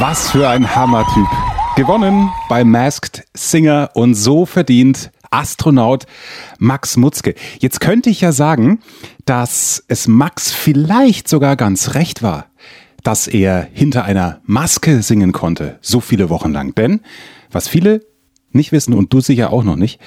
Was für ein Hammertyp. Gewonnen bei Masked Singer und so verdient Astronaut Max Mutzke. Jetzt könnte ich ja sagen, dass es Max vielleicht sogar ganz recht war, dass er hinter einer Maske singen konnte, so viele Wochen lang. Denn, was viele nicht wissen und du sicher auch noch nicht,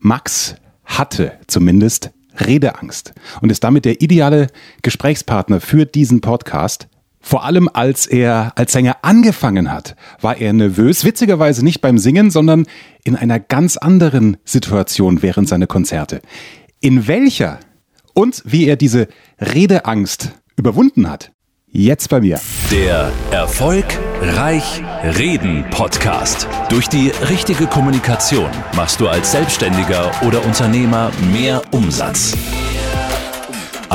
Max hatte zumindest Redeangst und ist damit der ideale Gesprächspartner für diesen Podcast. Vor allem als er als Sänger angefangen hat, war er nervös, witzigerweise nicht beim Singen, sondern in einer ganz anderen Situation während seiner Konzerte. In welcher und wie er diese Redeangst überwunden hat, Jetzt bei mir. Der Erfolg Reich Reden Podcast. Durch die richtige Kommunikation machst du als Selbstständiger oder Unternehmer mehr Umsatz.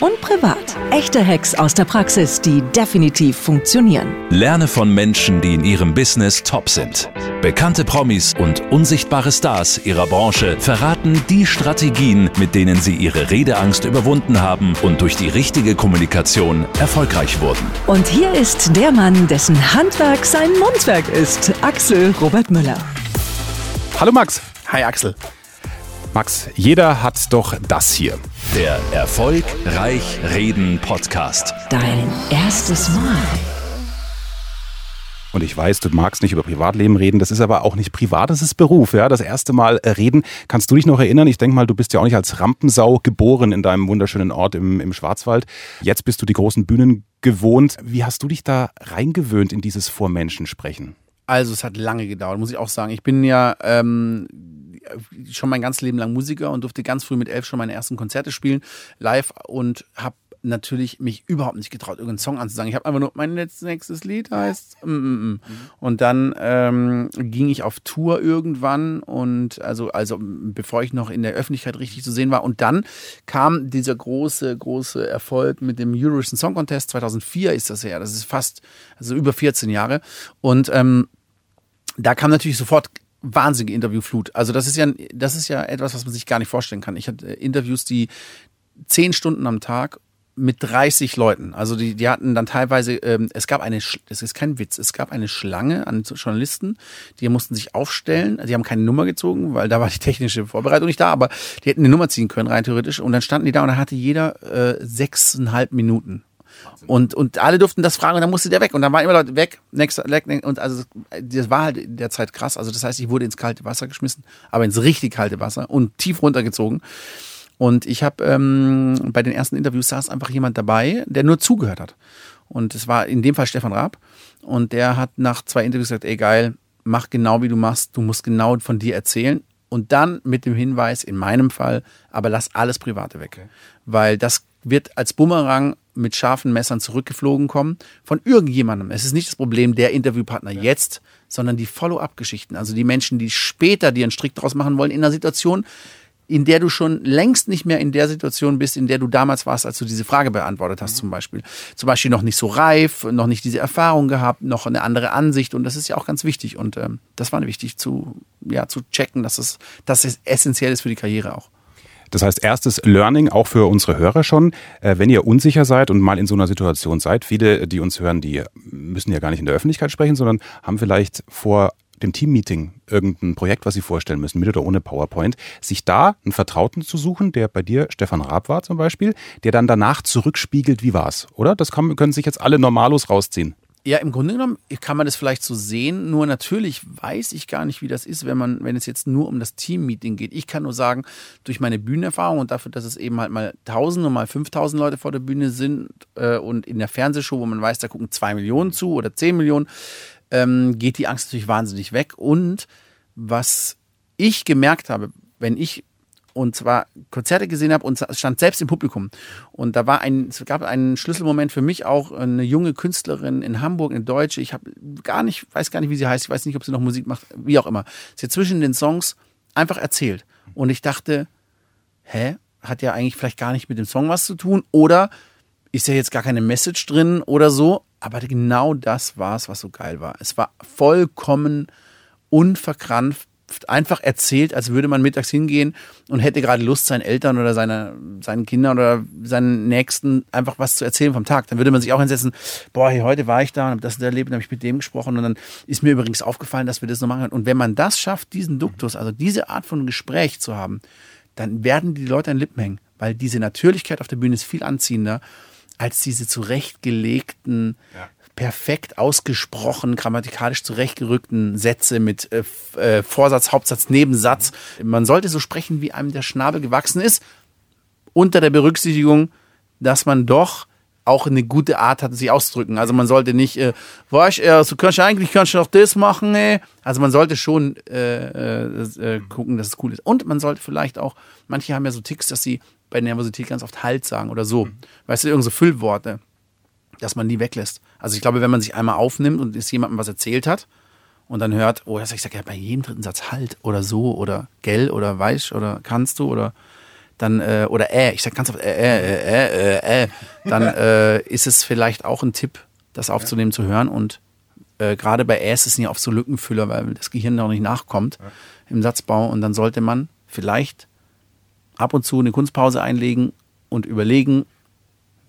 und privat. Echte Hacks aus der Praxis, die definitiv funktionieren. Lerne von Menschen, die in ihrem Business top sind. Bekannte Promis und unsichtbare Stars ihrer Branche verraten die Strategien, mit denen sie ihre Redeangst überwunden haben und durch die richtige Kommunikation erfolgreich wurden. Und hier ist der Mann, dessen Handwerk sein Mundwerk ist, Axel Robert Müller. Hallo Max. Hi Axel. Max, jeder hat doch das hier. Der Erfolg Reich Reden Podcast. Dein erstes Mal. Und ich weiß, du magst nicht über Privatleben reden, das ist aber auch nicht privat, das ist Beruf. Ja, das erste Mal reden. Kannst du dich noch erinnern? Ich denke mal, du bist ja auch nicht als Rampensau geboren in deinem wunderschönen Ort im, im Schwarzwald. Jetzt bist du die großen Bühnen gewohnt. Wie hast du dich da reingewöhnt in dieses Vor Menschen sprechen? Also es hat lange gedauert, muss ich auch sagen. Ich bin ja ähm, schon mein ganzes Leben lang Musiker und durfte ganz früh mit elf schon meine ersten Konzerte spielen, live und habe natürlich mich überhaupt nicht getraut, irgendeinen Song anzusagen. Ich habe einfach nur, mein nächstes Lied heißt mm, mm, mm. und dann ähm, ging ich auf Tour irgendwann und also, also bevor ich noch in der Öffentlichkeit richtig zu sehen war und dann kam dieser große, große Erfolg mit dem Eurovision Song Contest 2004 ist das her, das ist fast, also über 14 Jahre und ähm, da kam natürlich sofort wahnsinnige Interviewflut. Also das ist ja, das ist ja etwas, was man sich gar nicht vorstellen kann. Ich hatte Interviews, die zehn Stunden am Tag mit 30 Leuten. Also die, die hatten dann teilweise, ähm, es gab eine, es ist kein Witz, es gab eine Schlange an Journalisten, die mussten sich aufstellen, die haben keine Nummer gezogen, weil da war die technische Vorbereitung nicht da, aber die hätten eine Nummer ziehen können, rein theoretisch. Und dann standen die da und da hatte jeder äh, sechseinhalb Minuten. Und, und alle durften das fragen und dann musste der weg. Und dann waren immer Leute weg, next, und also das war halt in der Zeit krass. Also das heißt, ich wurde ins kalte Wasser geschmissen, aber ins richtig kalte Wasser und tief runtergezogen. Und ich habe ähm, bei den ersten Interviews saß einfach jemand dabei, der nur zugehört hat. Und es war in dem Fall Stefan Raab. Und der hat nach zwei Interviews gesagt, ey geil, mach genau wie du machst, du musst genau von dir erzählen. Und dann mit dem Hinweis, in meinem Fall, aber lass alles Private weg. Okay. Weil das wird als Bumerang mit scharfen Messern zurückgeflogen kommen von irgendjemandem. Es ist nicht das Problem der Interviewpartner ja. jetzt, sondern die Follow-up-Geschichten. Also die Menschen, die später dir einen Strick draus machen wollen in einer Situation, in der du schon längst nicht mehr in der Situation bist, in der du damals warst, als du diese Frage beantwortet hast, mhm. zum Beispiel. Zum Beispiel noch nicht so reif, noch nicht diese Erfahrung gehabt, noch eine andere Ansicht und das ist ja auch ganz wichtig und ähm, das war wichtig zu, ja, zu checken, dass es, dass es essentiell ist für die Karriere auch. Das heißt, erstes Learning auch für unsere Hörer schon, äh, wenn ihr unsicher seid und mal in so einer Situation seid, viele, die uns hören, die müssen ja gar nicht in der Öffentlichkeit sprechen, sondern haben vielleicht vor dem Teammeeting irgendein Projekt, was sie vorstellen müssen, mit oder ohne PowerPoint, sich da einen Vertrauten zu suchen, der bei dir Stefan Raab war zum Beispiel, der dann danach zurückspiegelt, wie war's, oder? Das können sich jetzt alle Normalos rausziehen. Ja, im Grunde genommen kann man das vielleicht so sehen, nur natürlich weiß ich gar nicht, wie das ist, wenn man, wenn es jetzt nur um das Team-Meeting geht. Ich kann nur sagen, durch meine Bühnenerfahrung und dafür, dass es eben halt mal 1000 und mal 5000 Leute vor der Bühne sind äh, und in der Fernsehshow, wo man weiß, da gucken zwei Millionen zu oder zehn Millionen, ähm, geht die Angst natürlich wahnsinnig weg. Und was ich gemerkt habe, wenn ich und zwar Konzerte gesehen habe und stand selbst im Publikum. Und da war ein, es gab einen Schlüsselmoment für mich auch, eine junge Künstlerin in Hamburg, eine Deutsche. Ich habe gar nicht, weiß gar nicht, wie sie heißt. Ich weiß nicht, ob sie noch Musik macht, wie auch immer. Sie hat zwischen den Songs einfach erzählt. Und ich dachte, hä? Hat ja eigentlich vielleicht gar nicht mit dem Song was zu tun. Oder ist ja jetzt gar keine Message drin oder so. Aber genau das war es, was so geil war. Es war vollkommen unverkrampft einfach erzählt, als würde man mittags hingehen und hätte gerade Lust, seinen Eltern oder seine, seinen Kindern oder seinen Nächsten einfach was zu erzählen vom Tag. Dann würde man sich auch hinsetzen, boah, hey, heute war ich da und habe das erlebt und habe ich mit dem gesprochen und dann ist mir übrigens aufgefallen, dass wir das noch machen. Und wenn man das schafft, diesen Duktus, also diese Art von Gespräch zu haben, dann werden die Leute an Lippen hängen, weil diese Natürlichkeit auf der Bühne ist viel anziehender als diese zurechtgelegten, ja perfekt ausgesprochen, grammatikalisch zurechtgerückten Sätze mit äh, äh, Vorsatz, Hauptsatz, Nebensatz. Man sollte so sprechen, wie einem der Schnabel gewachsen ist, unter der Berücksichtigung, dass man doch auch eine gute Art hat, sich auszudrücken. Also man sollte nicht, äh, weißt du, so kannst du eigentlich kannst du auch das machen, ey. Also man sollte schon äh, äh, äh, gucken, dass es cool ist. Und man sollte vielleicht auch, manche haben ja so Ticks, dass sie bei Nervosität ganz oft Halt sagen oder so. Weißt du, irgend so Füllworte dass man die weglässt. Also ich glaube, wenn man sich einmal aufnimmt und es jemandem was erzählt hat und dann hört, oh, ich sage ja bei jedem dritten Satz halt oder so oder gell oder weiß oder kannst du oder dann äh, oder äh, ich sag ganz oft äh, äh, äh, äh, äh, dann äh, ist es vielleicht auch ein Tipp, das aufzunehmen, zu hören und äh, gerade bei Äs ist es ja oft so Lückenfüller, weil das Gehirn noch nicht nachkommt im Satzbau und dann sollte man vielleicht ab und zu eine Kunstpause einlegen und überlegen,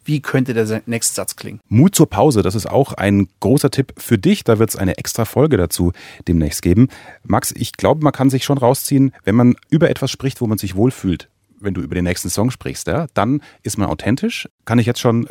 wie könnte der nächste Satz klingen. Mut zur Pause, das ist auch ein großer Tipp für dich. Da wird es eine extra Folge dazu demnächst geben. Max, ich glaube, man kann sich schon rausziehen, wenn man über etwas spricht, wo man sich wohlfühlt. Wenn du über den nächsten Song sprichst, ja, dann ist man authentisch. Kann ich jetzt schon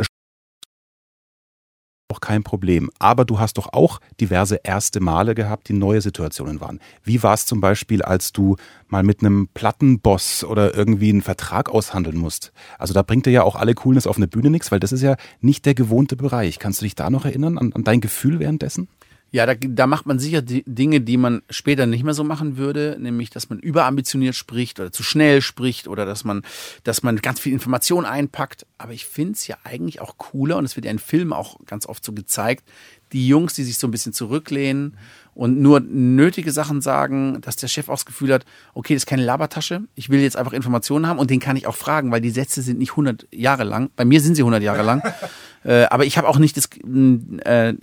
auch kein Problem. Aber du hast doch auch diverse erste Male gehabt, die neue Situationen waren. Wie war es zum Beispiel, als du mal mit einem Plattenboss oder irgendwie einen Vertrag aushandeln musst? Also da bringt dir ja auch alle Coolness auf eine Bühne nichts, weil das ist ja nicht der gewohnte Bereich. Kannst du dich da noch erinnern an, an dein Gefühl währenddessen? Ja, da, da macht man sicher die Dinge, die man später nicht mehr so machen würde, nämlich, dass man überambitioniert spricht oder zu schnell spricht oder dass man, dass man ganz viel Information einpackt. Aber ich finde es ja eigentlich auch cooler und es wird ja in Filmen auch ganz oft so gezeigt, die Jungs, die sich so ein bisschen zurücklehnen und nur nötige Sachen sagen, dass der Chef auch das Gefühl hat, okay, das ist keine Labertasche, ich will jetzt einfach Informationen haben und den kann ich auch fragen, weil die Sätze sind nicht 100 Jahre lang. Bei mir sind sie 100 Jahre lang. äh, aber ich habe auch nicht das, äh,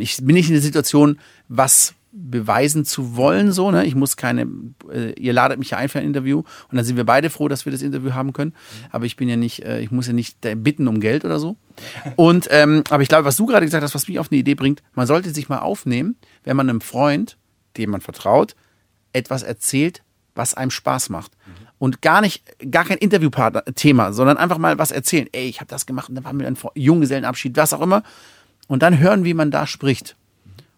ich bin nicht in der Situation, was beweisen zu wollen, so, ne? Ich muss keine, äh, ihr ladet mich ja ein für ein Interview und dann sind wir beide froh, dass wir das Interview haben können. Aber ich bin ja nicht, äh, ich muss ja nicht bitten um Geld oder so. Und, ähm, aber ich glaube, was du gerade gesagt hast, was mich auf eine Idee bringt, man sollte sich mal aufnehmen, wenn man einem Freund, dem man vertraut, etwas erzählt, was einem Spaß macht. Und gar nicht, gar kein Interviewpartner-Thema, sondern einfach mal was erzählen. Ey, ich habe das gemacht und dann waren wir ein Junggesellenabschied, was auch immer und dann hören, wie man da spricht.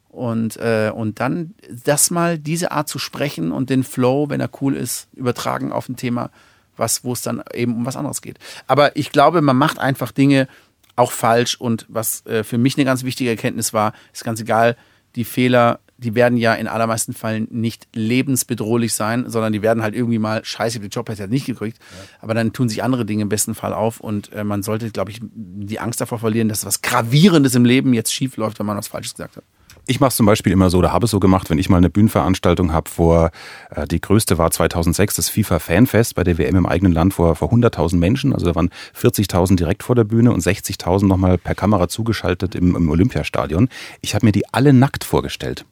Und, äh, und dann das mal, diese Art zu sprechen und den Flow, wenn er cool ist, übertragen auf ein Thema, was, wo es dann eben um was anderes geht. Aber ich glaube, man macht einfach Dinge auch falsch und was äh, für mich eine ganz wichtige Erkenntnis war, ist ganz egal, die Fehler die werden ja in allermeisten Fällen nicht lebensbedrohlich sein, sondern die werden halt irgendwie mal, scheiße, den Job hätte er nicht gekriegt. Ja. Aber dann tun sich andere Dinge im besten Fall auf und äh, man sollte, glaube ich, die Angst davor verlieren, dass was Gravierendes im Leben jetzt schief läuft, wenn man was Falsches gesagt hat. Ich mache es zum Beispiel immer so, oder habe es so gemacht, wenn ich mal eine Bühnenveranstaltung habe, vor, äh, die größte war 2006, das FIFA Fanfest bei der WM im eigenen Land vor, vor 100.000 Menschen. Also da waren 40.000 direkt vor der Bühne und 60.000 nochmal per Kamera zugeschaltet im, im Olympiastadion. Ich habe mir die alle nackt vorgestellt.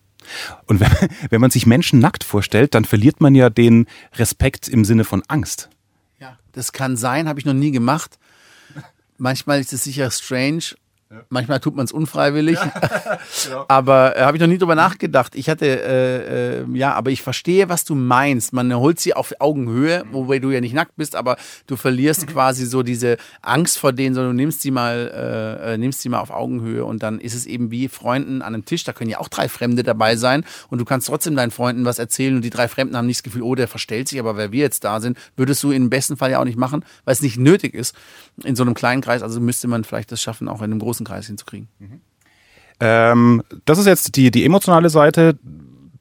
Und wenn, wenn man sich Menschen nackt vorstellt, dann verliert man ja den Respekt im Sinne von Angst. Ja, das kann sein, habe ich noch nie gemacht. Manchmal ist es sicher strange Manchmal tut man es unfreiwillig. Ja, genau. Aber äh, habe ich noch nie drüber nachgedacht. Ich hatte, äh, äh, ja, aber ich verstehe, was du meinst. Man holt sie auf Augenhöhe, wobei du ja nicht nackt bist, aber du verlierst quasi so diese Angst vor denen, sondern du nimmst sie mal, äh, äh, nimmst sie mal auf Augenhöhe und dann ist es eben wie Freunden an einem Tisch. Da können ja auch drei Fremde dabei sein und du kannst trotzdem deinen Freunden was erzählen und die drei Fremden haben nicht das Gefühl, oh, der verstellt sich, aber weil wir jetzt da sind, würdest du im besten Fall ja auch nicht machen, weil es nicht nötig ist in so einem kleinen Kreis. Also müsste man vielleicht das schaffen, auch in einem großen Kreis hinzukriegen. Mhm. Ähm, das ist jetzt die, die emotionale Seite,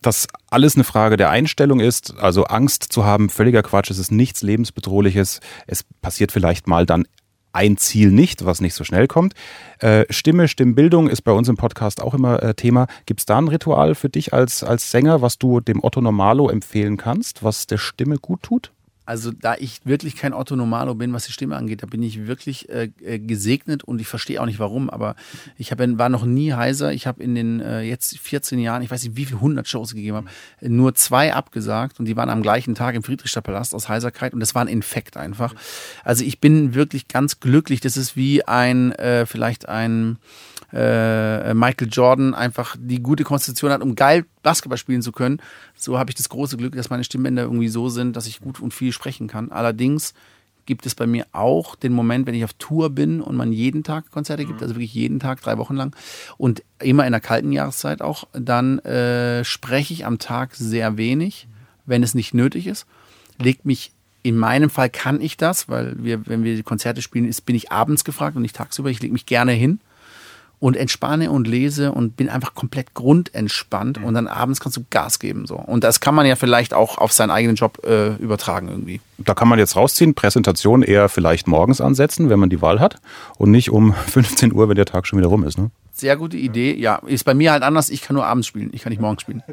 dass alles eine Frage der Einstellung ist. Also Angst zu haben, völliger Quatsch, es ist nichts lebensbedrohliches. Es passiert vielleicht mal dann ein Ziel nicht, was nicht so schnell kommt. Äh, Stimme, Stimmbildung ist bei uns im Podcast auch immer äh, Thema. Gibt es da ein Ritual für dich als, als Sänger, was du dem Otto Normalo empfehlen kannst, was der Stimme gut tut? Also da ich wirklich kein Otto Normalo bin, was die Stimme angeht, da bin ich wirklich äh, äh gesegnet und ich verstehe auch nicht warum, aber ich hab, war noch nie heiser. Ich habe in den äh, jetzt 14 Jahren, ich weiß nicht wie viele hundert Shows gegeben habe, nur zwei abgesagt und die waren am gleichen Tag im Friedrichstadtpalast aus Heiserkeit und das war ein Infekt einfach. Also ich bin wirklich ganz glücklich. Das ist wie ein, äh, vielleicht ein äh, Michael Jordan einfach die gute Konstitution hat, um geil Basketball spielen zu können. So habe ich das große Glück, dass meine Stimmbänder irgendwie so sind, dass ich gut und viel sprechen kann. Allerdings gibt es bei mir auch den Moment, wenn ich auf Tour bin und man jeden Tag Konzerte gibt, also wirklich jeden Tag, drei Wochen lang und immer in der kalten Jahreszeit auch, dann äh, spreche ich am Tag sehr wenig, wenn es nicht nötig ist. Legt mich in meinem Fall kann ich das, weil wir, wenn wir Konzerte spielen, ist, bin ich abends gefragt und nicht tagsüber. Ich lege mich gerne hin und entspanne und lese und bin einfach komplett grundentspannt mhm. und dann abends kannst du Gas geben so und das kann man ja vielleicht auch auf seinen eigenen Job äh, übertragen irgendwie. Da kann man jetzt rausziehen, Präsentation eher vielleicht morgens ansetzen, wenn man die Wahl hat und nicht um 15 Uhr, wenn der Tag schon wieder rum ist. Ne? Sehr gute Idee. Ja, ist bei mir halt anders. Ich kann nur abends spielen. Ich kann nicht morgens spielen.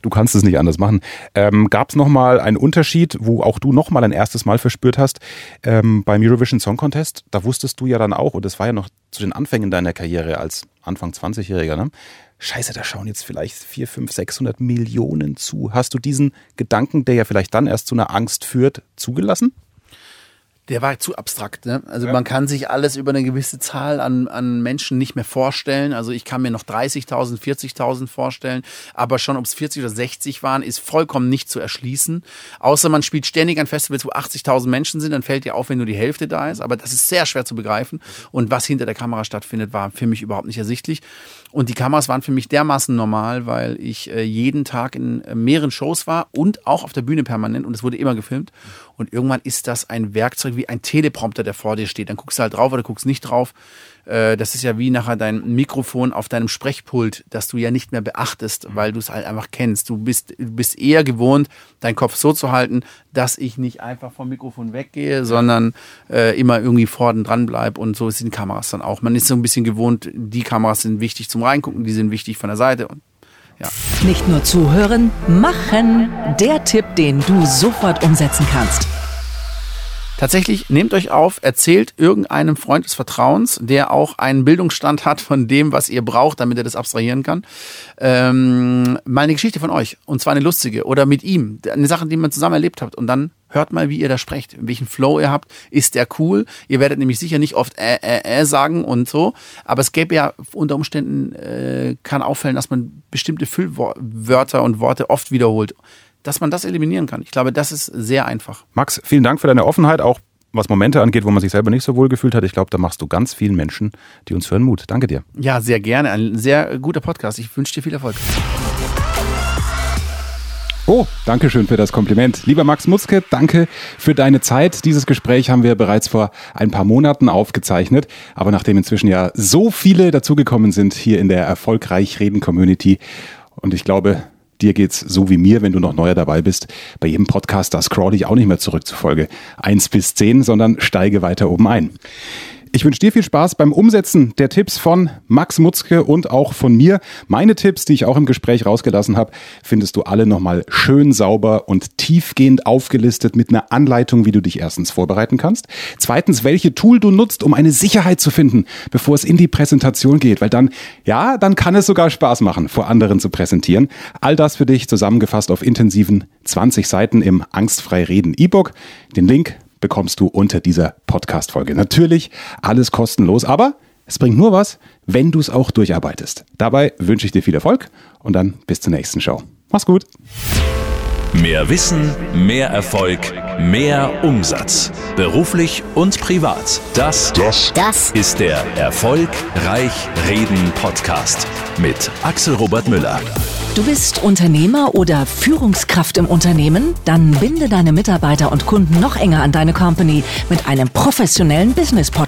Du kannst es nicht anders machen. Ähm, Gab es nochmal einen Unterschied, wo auch du nochmal ein erstes Mal verspürt hast ähm, beim Eurovision Song Contest? Da wusstest du ja dann auch, und das war ja noch zu den Anfängen deiner Karriere als Anfang 20-Jähriger, ne? Scheiße, da schauen jetzt vielleicht 4, 5, 600 Millionen zu. Hast du diesen Gedanken, der ja vielleicht dann erst zu einer Angst führt, zugelassen? Der war zu abstrakt. Ne? Also ja. man kann sich alles über eine gewisse Zahl an, an Menschen nicht mehr vorstellen. Also ich kann mir noch 30.000, 40.000 vorstellen, aber schon ob es 40 oder 60 waren, ist vollkommen nicht zu erschließen. Außer man spielt ständig ein Festival, wo 80.000 Menschen sind, dann fällt dir auf, wenn nur die Hälfte da ist. Aber das ist sehr schwer zu begreifen. Und was hinter der Kamera stattfindet, war für mich überhaupt nicht ersichtlich. Und die Kameras waren für mich dermaßen normal, weil ich äh, jeden Tag in äh, mehreren Shows war und auch auf der Bühne permanent und es wurde immer gefilmt. Und irgendwann ist das ein Werkzeug wie ein Teleprompter, der vor dir steht. Dann guckst du halt drauf oder guckst nicht drauf. Äh, das ist ja wie nachher dein Mikrofon auf deinem Sprechpult, das du ja nicht mehr beachtest, mhm. weil du es halt einfach kennst. Du bist, du bist eher gewohnt, deinen Kopf so zu halten, dass ich nicht einfach vom Mikrofon weggehe, sondern äh, immer irgendwie vorne dran bleibe. Und so sind Kameras dann auch. Man ist so ein bisschen gewohnt, die Kameras sind wichtig zum Reingucken, die sind wichtig von der Seite. Und ja. Nicht nur zuhören, machen. Der Tipp, den du sofort umsetzen kannst. Tatsächlich nehmt euch auf, erzählt irgendeinem Freund des Vertrauens, der auch einen Bildungsstand hat von dem, was ihr braucht, damit er das abstrahieren kann, ähm, mal eine Geschichte von euch. Und zwar eine lustige oder mit ihm. Eine Sache, die man zusammen erlebt habt. Und dann hört mal, wie ihr da sprecht, welchen Flow ihr habt. Ist der cool? Ihr werdet nämlich sicher nicht oft äh, äh, äh sagen und so. Aber es gäbe ja unter Umständen, äh, kann auffällen, dass man bestimmte Füllwörter und Worte oft wiederholt dass man das eliminieren kann. Ich glaube, das ist sehr einfach. Max, vielen Dank für deine Offenheit, auch was Momente angeht, wo man sich selber nicht so wohl gefühlt hat. Ich glaube, da machst du ganz vielen Menschen, die uns hören, Mut. Danke dir. Ja, sehr gerne. Ein sehr guter Podcast. Ich wünsche dir viel Erfolg. Oh, danke schön für das Kompliment. Lieber Max Mutzke, danke für deine Zeit. Dieses Gespräch haben wir bereits vor ein paar Monaten aufgezeichnet. Aber nachdem inzwischen ja so viele dazugekommen sind hier in der Erfolgreich Reden Community und ich glaube, Dir geht's so wie mir, wenn du noch neuer dabei bist. Bei jedem Podcast, da scroll ich auch nicht mehr zurück zu Folge 1 bis 10, sondern steige weiter oben ein. Ich wünsche dir viel Spaß beim Umsetzen der Tipps von Max Mutzke und auch von mir. Meine Tipps, die ich auch im Gespräch rausgelassen habe, findest du alle nochmal schön sauber und tiefgehend aufgelistet mit einer Anleitung, wie du dich erstens vorbereiten kannst. Zweitens, welche Tool du nutzt, um eine Sicherheit zu finden, bevor es in die Präsentation geht. Weil dann, ja, dann kann es sogar Spaß machen, vor anderen zu präsentieren. All das für dich zusammengefasst auf intensiven 20 Seiten im Angstfrei Reden E-Book. Den Link bekommst du unter dieser Podcast-Folge. Natürlich alles kostenlos, aber es bringt nur was, wenn du es auch durcharbeitest. Dabei wünsche ich dir viel Erfolg und dann bis zur nächsten Show. Mach's gut. Mehr Wissen, mehr Erfolg, mehr Umsatz. Beruflich und privat. Das, das, das ist der Erfolgreich Reden Podcast mit Axel Robert Müller. Du bist Unternehmer oder Führungskraft im Unternehmen? Dann binde deine Mitarbeiter und Kunden noch enger an deine Company mit einem professionellen Business Podcast.